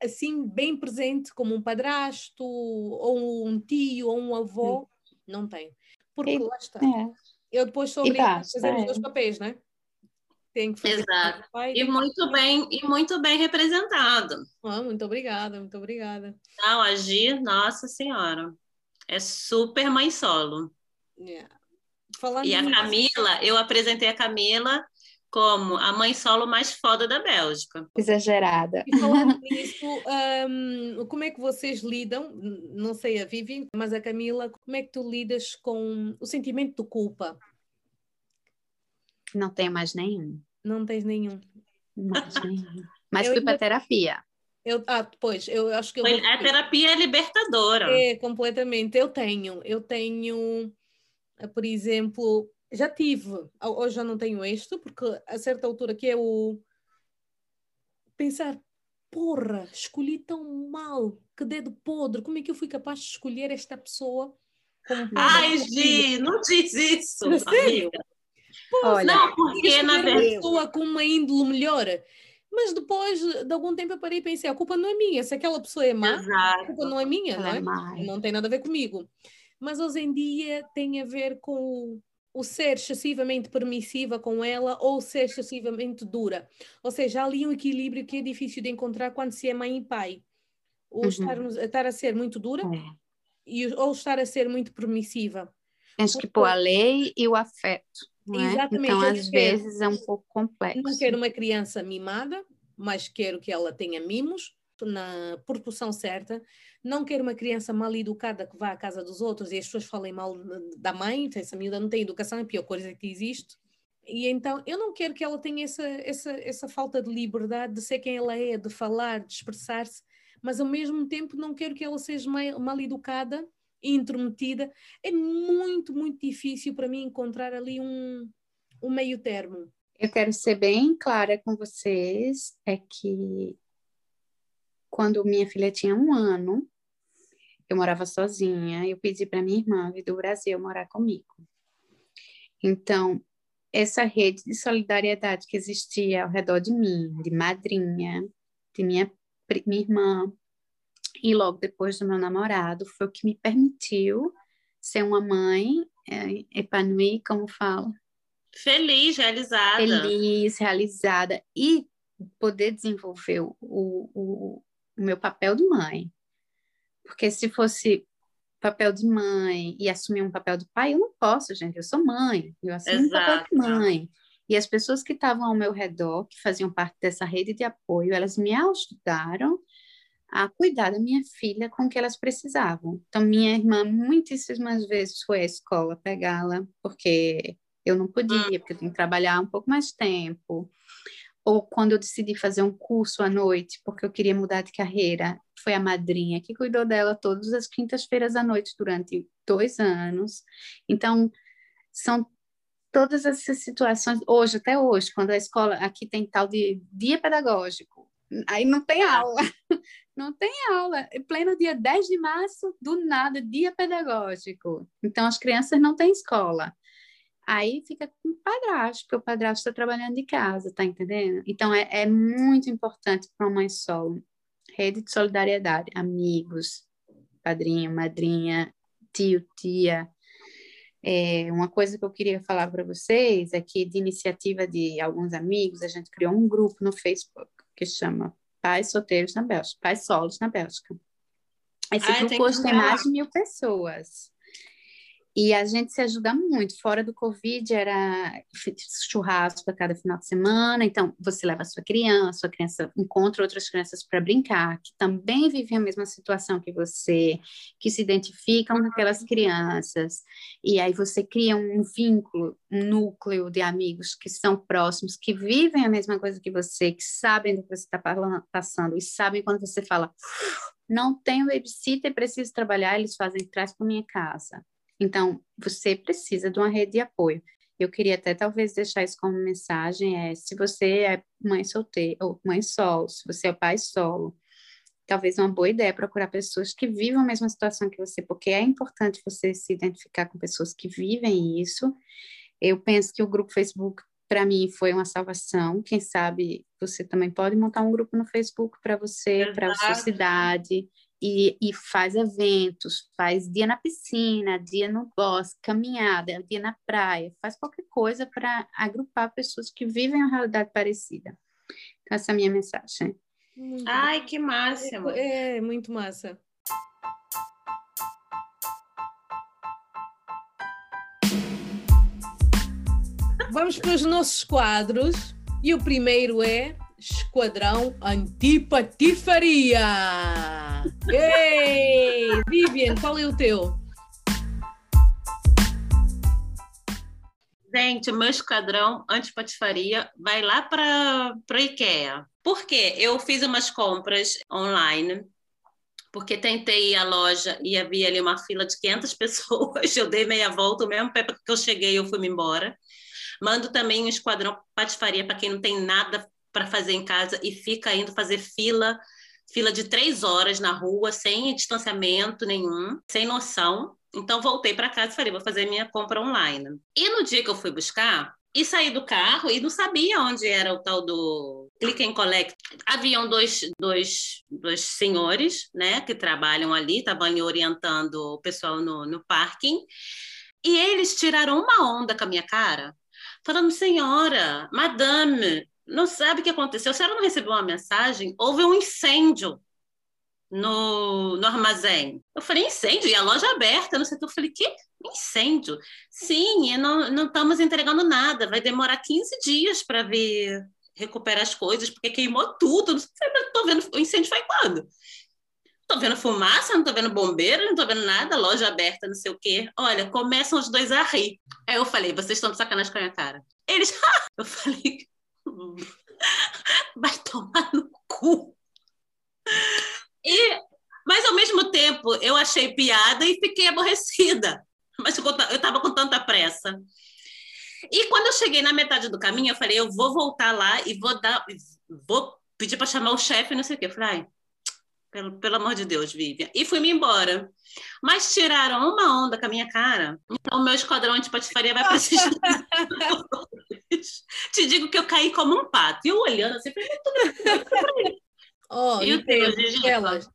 Assim, bem presente como um padrasto, ou um tio, ou um avô, hum. não tem. Porque e, lá está. É. Eu depois sou obrigada a fazer é. os dois papéis, não é? Tem que fazer Exato. Pai, e muito bem e muito bem representado. Ah, muito obrigada, muito obrigada. Não, agir, nossa senhora, é super mãe solo. Yeah. Falando e a Camila, eu apresentei a Camila como a mãe solo mais foda da Bélgica. Exagerada. E falando nisso, um, como é que vocês lidam? Não sei a Vivi, mas a Camila, como é que tu lidas com o sentimento de culpa? Não tenho mais nenhum. Não tens nenhum. Mas eu fui para terapia. Eu, ah, pois, eu acho que eu vou... A terapia é libertadora. É, completamente. Eu tenho, eu tenho, por exemplo, já tive, hoje já não tenho isto, porque a certa altura que é o pensar, porra, escolhi tão mal, que dedo podre, como é que eu fui capaz de escolher esta pessoa? Ai, Gi, não diz isso, amiga. Olha, não, porque na verdade. pessoa com uma índole melhor. Mas depois de algum tempo eu parei e pensei: a culpa não é minha. Se aquela pessoa é má, Exato. a culpa não é minha, não é? é não tem nada a ver comigo. Mas hoje em dia tem a ver com o ser excessivamente permissiva com ela ou ser excessivamente dura. Ou seja, há ali um equilíbrio que é difícil de encontrar quando se é mãe e pai. Ou uhum. estar, estar, a ser muito dura é. e, ou estar a ser muito permissiva. Tens que pôr a lei e o afeto. É? Exatamente. Então, às vezes, é um pouco complexo. Não quero uma criança mimada, mas quero que ela tenha mimos na proporção certa. Não quero uma criança mal educada que vá à casa dos outros e as pessoas falem mal da mãe, essa miúda não tem educação, é a pior coisa que existe. E então eu não quero que ela tenha essa, essa, essa falta de liberdade de ser quem ela é, de falar, de expressar-se, mas ao mesmo tempo não quero que ela seja mal, mal educada intrometida, é muito, muito difícil para mim encontrar ali um, um meio termo. Eu quero ser bem clara com vocês, é que quando minha filha tinha um ano, eu morava sozinha, eu pedi para minha irmã do Brasil morar comigo. Então, essa rede de solidariedade que existia ao redor de mim, de madrinha, de minha, minha irmã, e logo depois do meu namorado, foi o que me permitiu ser uma mãe é, epanui, como fala? Feliz, realizada. Feliz, realizada e poder desenvolver o, o, o meu papel de mãe. Porque se fosse papel de mãe e assumir um papel de pai, eu não posso, gente. Eu sou mãe, eu assumo Exato. um papel de mãe. E as pessoas que estavam ao meu redor, que faziam parte dessa rede de apoio, elas me ajudaram a cuidar da minha filha com o que elas precisavam. Então, minha irmã muitíssimas vezes foi à escola pegá-la, porque eu não podia, porque eu tenho que trabalhar um pouco mais tempo. Ou quando eu decidi fazer um curso à noite, porque eu queria mudar de carreira, foi a madrinha que cuidou dela todas as quintas-feiras à noite durante dois anos. Então, são todas essas situações, hoje, até hoje, quando a escola aqui tem tal de dia pedagógico, aí não tem aula. não tem aula. Pleno dia 10 de março, do nada, dia pedagógico. Então, as crianças não têm escola. Aí fica com o padrasto, porque o padrasto está trabalhando de casa, tá entendendo? Então, é, é muito importante para uma mãe solo. Rede de solidariedade, amigos, padrinho, madrinha, tio, tia. É, uma coisa que eu queria falar para vocês é que, de iniciativa de alguns amigos, a gente criou um grupo no Facebook que chama Pais Solteiros na Bélgica, Pais Solos na Bélgica. Esse Ai, grupo hoje tem mais de mil pessoas. E a gente se ajuda muito. Fora do Covid, era churrasco a cada final de semana. Então, você leva a sua criança, a sua criança encontra outras crianças para brincar, que também vivem a mesma situação que você, que se identificam com aquelas crianças. E aí você cria um vínculo, um núcleo de amigos que são próximos, que vivem a mesma coisa que você, que sabem do que você está passando e sabem quando você fala. Não tenho babysitter, preciso trabalhar, eles fazem traz para minha casa então, você precisa de uma rede de apoio. Eu queria até talvez deixar isso como mensagem, é, se você é mãe solteira ou mãe solo, se você é pai solo, talvez uma boa ideia é procurar pessoas que vivam a mesma situação que você, porque é importante você se identificar com pessoas que vivem isso. Eu penso que o grupo Facebook para mim foi uma salvação. Quem sabe você também pode montar um grupo no Facebook para você, para a sua cidade e, e, faz eventos, faz dia na piscina, dia no bosque, caminhada, dia na praia, faz qualquer coisa para agrupar pessoas que vivem uma realidade parecida. Então, essa é a minha mensagem. Muito Ai, que massa! É, é muito massa. Vamos para os nossos quadros e o primeiro é Esquadrão Antipatifaria. Ei! Vivian, qual é o teu? Gente, meu esquadrão antipatifaria vai lá para o IKEA. Por quê? Eu fiz umas compras online, porque tentei ir à loja e havia ali uma fila de 500 pessoas. Eu dei meia volta, o mesmo pé que eu cheguei, eu fui embora. Mando também um esquadrão patifaria para quem não tem nada para fazer em casa e fica indo fazer fila fila de três horas na rua, sem distanciamento nenhum, sem noção. Então, voltei para casa e falei, vou fazer minha compra online. E no dia que eu fui buscar, e saí do carro e não sabia onde era o tal do click and collect. Haviam dois, dois, dois senhores, né, que trabalham ali, estavam orientando o pessoal no, no parking, e eles tiraram uma onda com a minha cara, falando, senhora, madame, não sabe o que aconteceu. A senhora não recebeu uma mensagem? Houve um incêndio no, no armazém. Eu falei, incêndio? E a loja aberta, não sei. Eu falei, que incêndio? Sim, não, não estamos entregando nada. Vai demorar 15 dias para ver recuperar as coisas, porque queimou tudo. Não tô vendo, o incêndio foi quando? Tô vendo fumaça, não tô vendo bombeiro, não tô vendo nada, loja aberta, não sei o quê. Olha, começam os dois a rir. Aí eu falei, vocês estão de sacanagem com a minha cara. Eles, eu falei, vai tomar no cu. E, mas ao mesmo tempo eu achei piada e fiquei aborrecida. Mas eu estava com tanta pressa. E quando eu cheguei na metade do caminho, eu falei, eu vou voltar lá e vou dar, vou pedir para chamar o chefe, não sei o quê. Eu falei, pelo, pelo amor de Deus, Vivian. E fui-me embora. Mas tiraram uma onda com a minha cara. Então, o meu esquadrão de patifaria vai precisar. Te digo que eu caí como um pato. E eu olhando assim, falei, Oh, e o teu, Elas,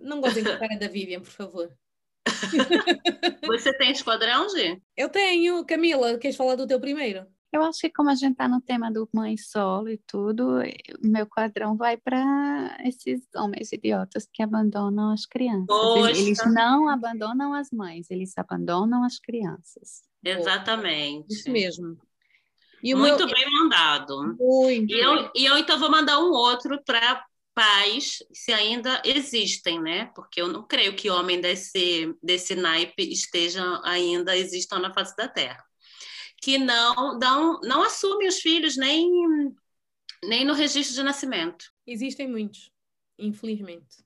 não gostem da cara da Vivian, por favor. Você tem esquadrão, G? Eu tenho. Camila, queres falar do teu primeiro? Eu acho que como a gente está no tema do mãe solo e tudo, o meu quadrão vai para esses homens idiotas que abandonam as crianças. Poxa. Eles não abandonam as mães, eles abandonam as crianças. Exatamente. Isso mesmo. Muito meu... bem mandado. Muito. E eu, e eu então vou mandar um outro para pais, se ainda existem, né? Porque eu não creio que homem desse, desse naipe estejam ainda existam na face da Terra. Que não dão, não assumem os filhos nem, nem no registro de nascimento. Existem muitos, infelizmente.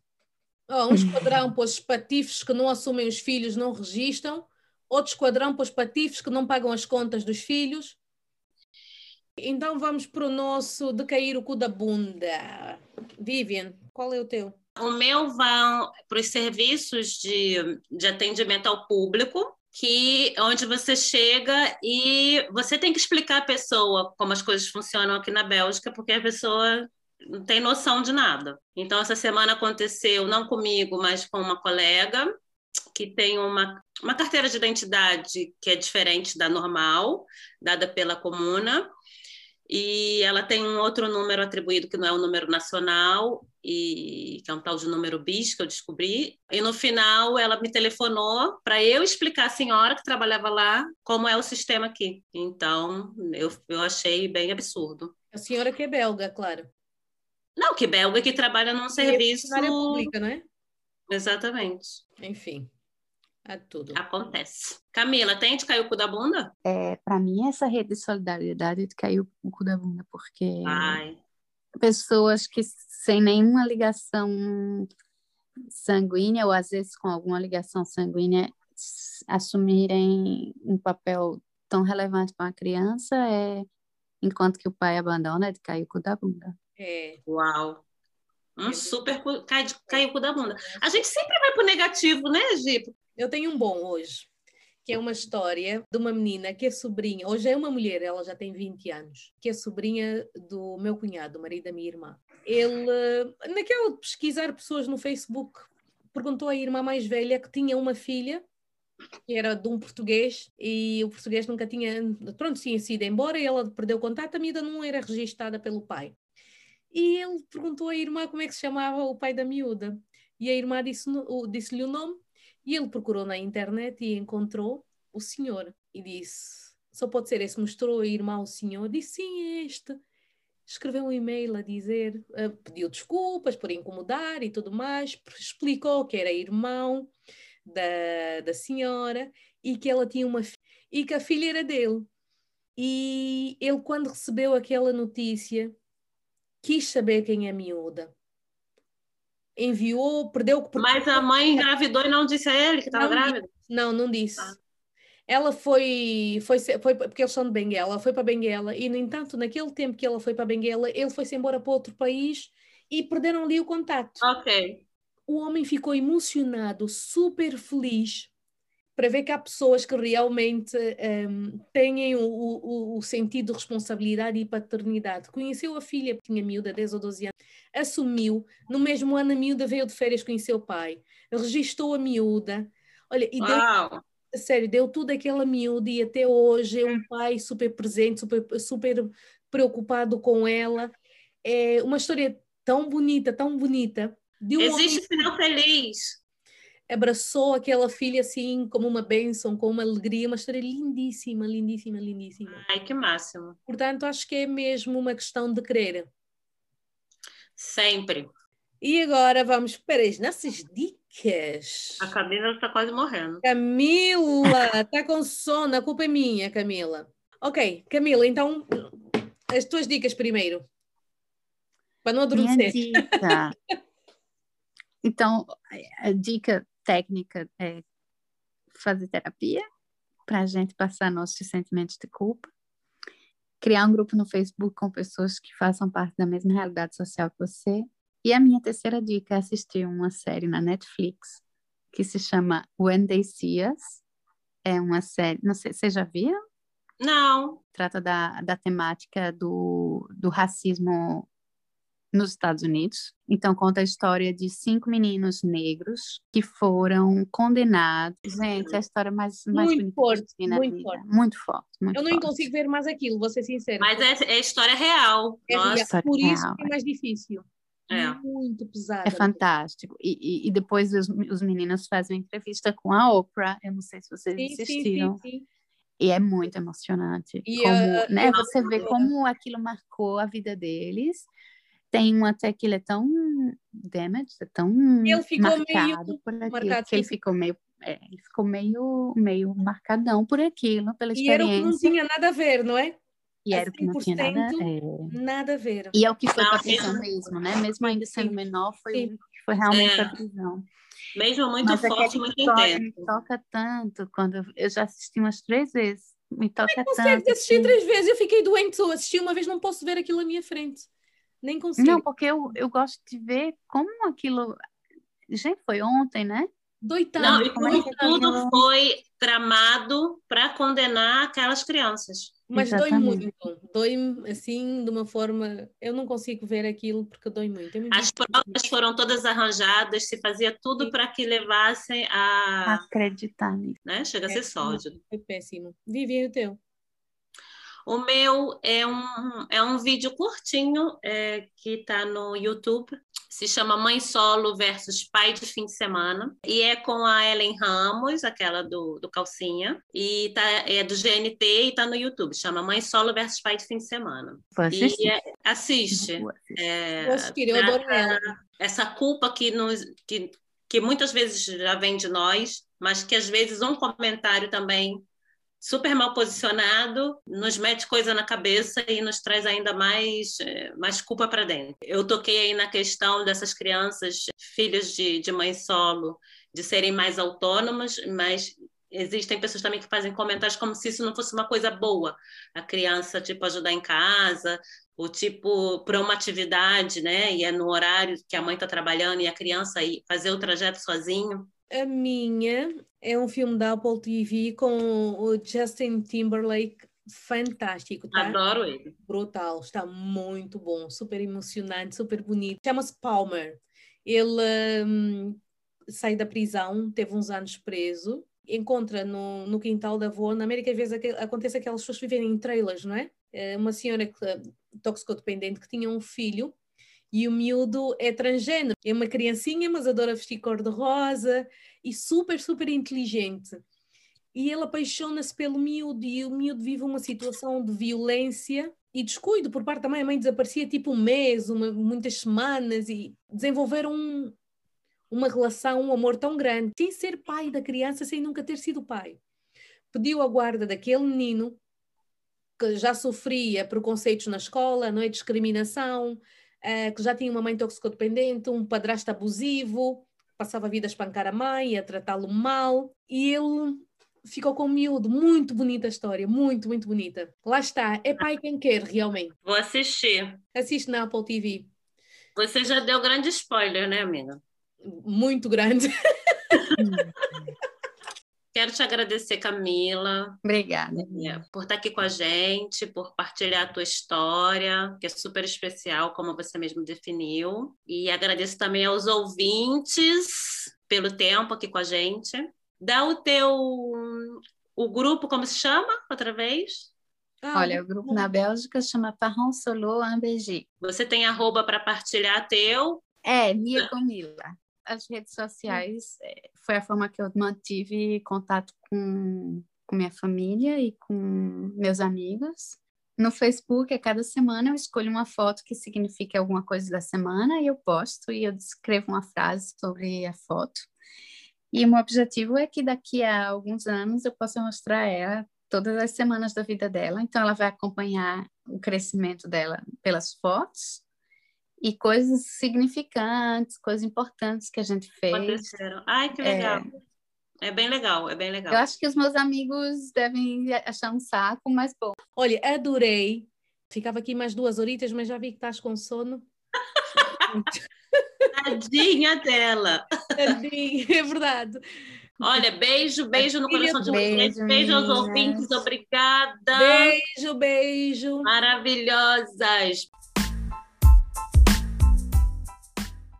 Oh, um esquadrão para os patifes que não assumem os filhos, não registram. Outro esquadrão para os patifes que não pagam as contas dos filhos então vamos para o nosso de cair o cu da bunda. Vivian, qual é o teu? O meu vão para os serviços de, de atendimento ao público, que onde você chega e você tem que explicar à pessoa como as coisas funcionam aqui na Bélgica, porque a pessoa não tem noção de nada. Então, essa semana aconteceu, não comigo, mas com uma colega, que tem uma, uma carteira de identidade que é diferente da normal, dada pela comuna, e ela tem um outro número atribuído que não é o número nacional, e que é um tal de número BIS que eu descobri. E no final ela me telefonou para eu explicar à senhora que trabalhava lá como é o sistema aqui. Então eu, eu achei bem absurdo. A senhora que é belga, claro. Não, que belga que trabalha num serviço. Área pública, não é? Exatamente. Enfim. É tudo. Acontece. Camila, tem de cair o cu da bunda? É, para mim, essa rede de solidariedade é de cair o cu da bunda, porque Ai. pessoas que sem nenhuma ligação sanguínea, ou às vezes com alguma ligação sanguínea, assumirem um papel tão relevante para uma criança, é enquanto que o pai abandona, é de cair o cu da bunda. É. Uau! Um super cai, cai o cu da bunda. A gente sempre vai pro negativo, né, Gipo? Eu tenho um bom hoje, que é uma história de uma menina que é sobrinha, hoje é uma mulher, ela já tem 20 anos, que é sobrinha do meu cunhado, o marido da minha irmã. Ele, naquela de pesquisar pessoas no Facebook, perguntou à irmã mais velha que tinha uma filha que era de um português e o português nunca tinha, pronto, tinha sido embora e ela perdeu contato, a miúda não era registada pelo pai. E ele perguntou à irmã como é que se chamava o pai da miúda. E a irmã disse-lhe disse o nome e ele procurou na internet e encontrou o senhor e disse: Só pode ser esse. Mostrou a irmã ao senhor, disse: Sim, é este. Escreveu um e-mail a dizer, uh, pediu desculpas por incomodar e tudo mais, explicou que era irmão da, da senhora e que ela tinha uma e que a filha era dele. E ele, quando recebeu aquela notícia, quis saber quem é a miúda enviou, perdeu. Mas a mãe engravidou e não disse a ele que estava grávida? Não, não disse. Ah. Ela foi, foi, foi, porque eles são de Benguela, ela foi para Benguela e, no entanto, naquele tempo que ela foi para Benguela, ele foi-se embora para outro país e perderam ali o contato. Ok. O homem ficou emocionado, super feliz, para ver que há pessoas que realmente um, têm o, o, o, sentido de responsabilidade e paternidade. Conheceu a filha, que tinha miúda, 10 ou 12 anos, assumiu, no mesmo ano a miúda veio de férias conhecer o pai, registou a miúda, olha, e deu, sério, deu tudo aquela miúda e até hoje é um pai super presente, super, super preocupado com ela. É uma história tão bonita, tão bonita. Um Existe homem... final feliz abraçou aquela filha assim como uma bênção, com uma alegria, uma história lindíssima, lindíssima, lindíssima. Ai, que máximo. Portanto, acho que é mesmo uma questão de querer. Sempre. E agora vamos para as nossas dicas. A Camila está quase morrendo. Camila, está com sono, a culpa é minha, Camila. Ok, Camila, então as tuas dicas primeiro. Para não adormecer. Minha dica. então, a dica técnica é fazer terapia para a gente passar nossos sentimentos de culpa, criar um grupo no Facebook com pessoas que façam parte da mesma realidade social que você. E a minha terceira dica é assistir uma série na Netflix que se chama When They See Us. É uma série, não sei, você já viu? Não. Trata da, da temática do, do racismo nos Estados Unidos. Então, conta a história de cinco meninos negros que foram condenados. Gente, é a história mais, mais muito forte, muito vida. forte. Muito forte. Muito Eu não forte. consigo ver mais aquilo, vou ser sincera. Mas é, é história real. É Nossa. História por isso real. é mais difícil. É. Muito pesado. É fantástico. E, e, e, depois os, os meninos fazem uma entrevista com a Oprah. Eu não sei se vocês sim, assistiram. Sim, sim, sim. E é muito emocionante. E, como, uh, né, você vê como aquilo marcou a vida deles tem um até que ele é tão damaged, é tão ele ficou marcado meio por aquilo, marcado, que ele ficou meio é, ele ficou meio meio marcadão por aquilo, pela e era o experiência. que não tinha nada a ver, não é? E era o que não tinha nada, 100% é... nada a ver. E é o que foi para a prisão mesmo- mesmo, né? Mesmo ainda sendo Sim. menor, foi Sim. foi realmente É. para a prisão. Mesmo muito Mas forte, aquela muito história me intenso. toca tanto quando eu, eu já assisti umas três vezes. Me toca tanto. assistir assim. três vezes, eu fiquei doente, eu assisti uma vez, não posso ver aquilo à minha frente. Nem consigo. Não, porque eu, eu gosto de ver como aquilo. Gente, foi ontem, né? Doitado. Não, e como é tudo, que tudo foi tramado para condenar aquelas crianças. Mas dói Exatamente. muito. Dói assim, de uma forma. Eu não consigo ver aquilo porque dói muito. É As provas foram todas arranjadas, se fazia tudo para que levassem a. Acreditar nisso. Né? Chega a ser sórdido. Foi péssimo. Vivi o teu. O meu é um, é um vídeo curtinho é, que está no YouTube. Se chama Mãe Solo versus Pai de Fim de Semana. E é com a Ellen Ramos, aquela do, do Calcinha. E tá, é do GNT e está no YouTube. Chama Mãe Solo versus Pai de Fim de Semana. E é- assiste. Assistir. É, eu adoro ela. essa culpa que, nos, que, que muitas vezes já vem de nós, mas que às vezes um comentário também super mal posicionado nos mete coisa na cabeça e nos traz ainda mais, eh, mais culpa para dentro. Eu toquei aí na questão dessas crianças, filhos de, de mãe solo, de serem mais autônomas, mas existem pessoas também que fazem comentários como se isso não fosse uma coisa boa. A criança, tipo, ajudar em casa, o tipo, para uma atividade, né? E é no horário que a mãe está trabalhando e a criança ir fazer o trajeto sozinho. A minha é um filme da Apple TV com o Justin Timberlake. Fantástico, tá? Adoro ele. brutal, está muito bom, super emocionante, super bonito. Chama-se Palmer. Ele hum, sai da prisão, teve uns anos preso, encontra no, no quintal da avó. Na América, às vezes, acontece aquelas pessoas que vivem em trailers, não é? Eh, Uma senhora que, toxicodependente que tinha um filho e o miúdo é transgênero. É uma criancinha, mas adora vestir cor-de-rosa e super, super inteligente e ele apaixona-se pelo miúdo e o miúdo vive uma situação de violência e descuido por parte da mãe. A mãe desaparecia tipo um mês, uma- muitas semanas e desenvolveram um- uma relação, um amor tão grande, sem ser pai da criança, sem nunca ter sido pai. Pediu a guarda daquele menino que já sofria preconceitos na escola, não é? discriminação, eh, que já tinha uma mãe toxicodependente, um padrasto abusivo, passava a vida a espancar a mãe, a tratá-lo mal, e ele ficou com o miúdo. Muito bonita a história, muito, muito bonita. Lá está, é pai quem quer, realmente. Vou assistir. Assiste na Apple TV. Você já deu grande spoiler, né, amiga? Muito grande. Quero te agradecer, Camila, Obrigada. é, por estar aqui com a gente, por partilhar a tua história, que é super especial, como você mesmo definiu. E agradeço também aos ouvintes pelo tempo aqui com a gente. Dá o teu o grupo, como se chama, outra vez? Ah, Olha, o grupo na Bélgica chama Parron Solo Ambegi. Você tem arroba para partilhar teu. É, Mia Camila. As redes sociais é, foi a forma que eu mantive contato com, com minha família e com meus amigos. No Facebook, a cada semana eu escolho uma foto que signifique alguma coisa da semana e eu posto e eu descrevo uma frase sobre a foto. E o meu objetivo é que daqui a alguns anos eu possa mostrar a ela todas as semanas da vida dela. Então ela vai acompanhar o crescimento dela pelas fotos e coisas significantes, coisas importantes que a gente fez. Aconteceram. Ai, que legal. É. bem legal, é bem legal. Eu acho que os meus amigos devem achar um saco, mas bom. Olha, adorei. Ficava aqui mais duas horitas, mas já vi que estás com sono. Tadinha dela. Tadinho, é verdade. Olha, beijo, beijo no coração de vocês. Beijo, aos ouvintes, obrigada. Beijo, beijo. Maravilhosas.